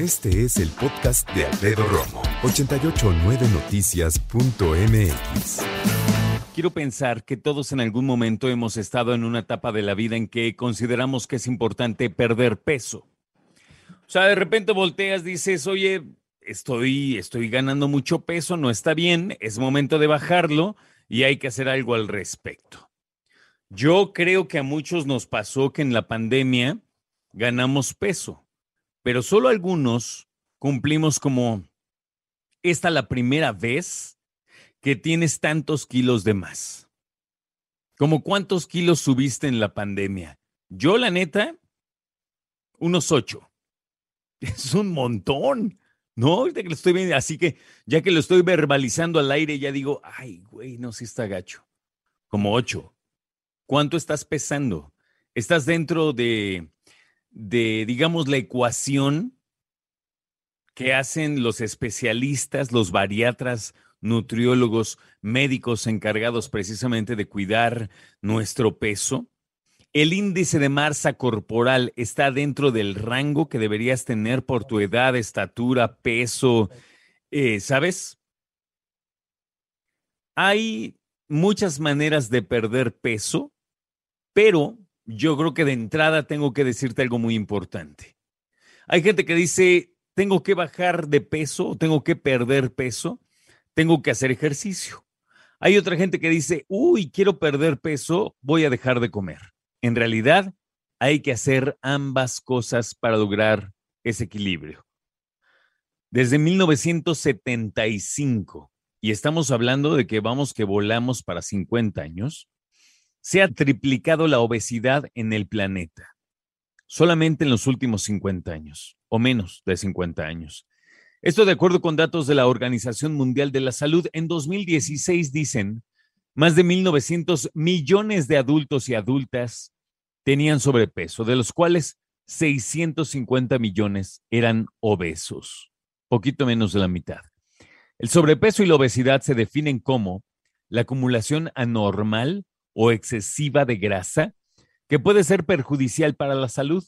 Este es el podcast de Alfredo Romo, 889noticias.mx. Quiero pensar que todos en algún momento hemos estado en una etapa de la vida en que consideramos que es importante perder peso. O sea, de repente volteas, dices, oye, estoy, estoy ganando mucho peso, no está bien, es momento de bajarlo y hay que hacer algo al respecto. Yo creo que a muchos nos pasó que en la pandemia ganamos peso, pero solo algunos cumplimos como esta la primera vez que tienes tantos kilos de más. ¿Como cuántos kilos subiste en la pandemia? Yo, la neta, unos ocho. Es un montón. No, que lo estoy viendo, así que ya que lo estoy verbalizando al aire, ya digo, ay, güey, no, si está gacho. Como ocho. ¿Cuánto estás pesando? ¿Estás dentro de, de, digamos, la ecuación que hacen los especialistas, los bariatras, nutriólogos, médicos encargados precisamente de cuidar nuestro peso? el índice de masa corporal está dentro del rango que deberías tener por tu edad, estatura, peso, eh, ¿sabes? Hay muchas maneras de perder peso, pero yo creo que de entrada tengo que decirte algo muy importante. Hay gente que dice, tengo que bajar de peso, tengo que perder peso, tengo que hacer ejercicio. Hay otra gente que dice, uy, quiero perder peso, voy a dejar de comer. En realidad, hay que hacer ambas cosas para lograr ese equilibrio. Desde 1975, y estamos hablando de que vamos que volamos para 50 años, se ha triplicado la obesidad en el planeta, solamente en los últimos 50 años, o menos de 50 años. Esto de acuerdo con datos de la Organización Mundial de la Salud, en 2016 dicen más de 1.900 millones de adultos y adultas tenían sobrepeso, de los cuales 650 millones eran obesos, poquito menos de la mitad. El sobrepeso y la obesidad se definen como la acumulación anormal o excesiva de grasa que puede ser perjudicial para la salud.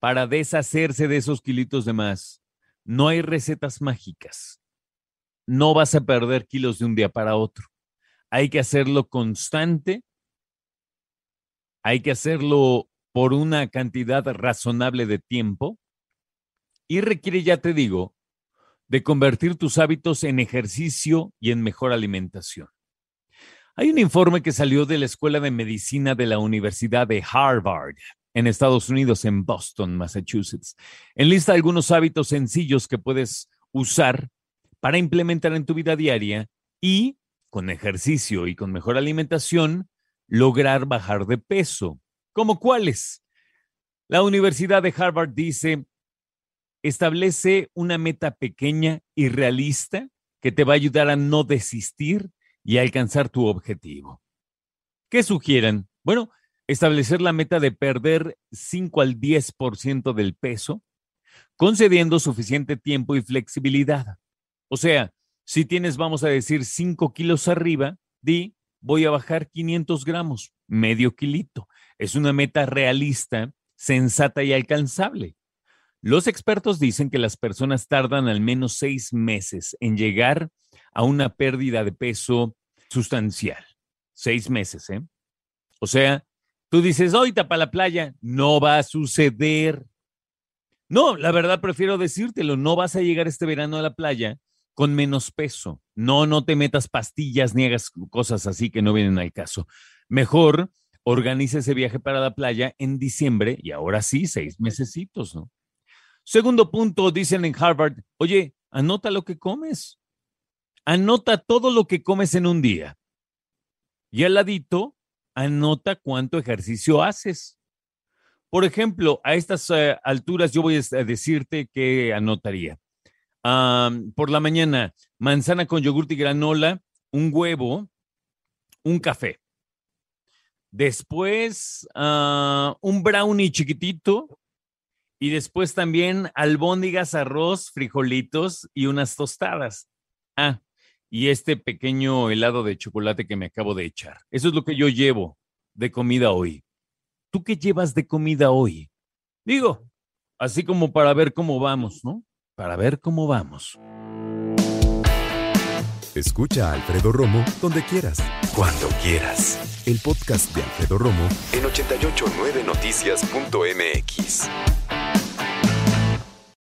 Para deshacerse de esos kilitos de más, no hay recetas mágicas. No vas a perder kilos de un día para otro hay que hacerlo constante, hay que hacerlo por una cantidad razonable de tiempo y requiere, ya te digo, de convertir tus hábitos en ejercicio y en mejor alimentación. Hay un informe que salió de la Escuela de Medicina de la Universidad de Harvard en Estados Unidos, en Boston, Massachusetts. Enlista algunos hábitos sencillos que puedes usar para implementar en tu vida diaria y con ejercicio y con mejor alimentación, lograr bajar de peso. ¿Como cuáles? La Universidad de Harvard dice, establece una meta pequeña y realista que te va a ayudar a no desistir y alcanzar tu objetivo. ¿Qué sugieran? Bueno, establecer la meta de perder 5 al 10% del peso, concediendo suficiente tiempo y flexibilidad. O sea, si tienes, vamos a decir, 5 kilos arriba, di, voy a bajar 500 gramos, medio kilito. Es una meta realista, sensata y alcanzable. Los expertos dicen que las personas tardan al menos seis meses en llegar a una pérdida de peso sustancial. Seis meses, ¿eh? O sea, tú dices, ahorita para la playa, no va a suceder. No, la verdad prefiero decírtelo, no vas a llegar este verano a la playa con menos peso. No, no te metas pastillas ni hagas cosas así que no vienen al caso. Mejor organiza ese viaje para la playa en diciembre y ahora sí, seis mesecitos, ¿no? Segundo punto, dicen en Harvard, oye, anota lo que comes. Anota todo lo que comes en un día. Y al ladito, anota cuánto ejercicio haces. Por ejemplo, a estas eh, alturas yo voy a decirte que anotaría por la mañana, manzana con yogurt y granola, un huevo, un café. Después, ah, un brownie chiquitito. Y después también albóndigas, arroz, frijolitos y unas tostadas. Ah, y este pequeño helado de chocolate que me acabo de echar. Eso es lo que yo llevo de comida hoy. ¿Tú qué llevas de comida hoy? Digo, así como para ver cómo vamos, ¿no? Para ver cómo vamos. Escucha a Alfredo Romo donde quieras. Cuando quieras. El podcast de Alfredo Romo en 889noticias.mx.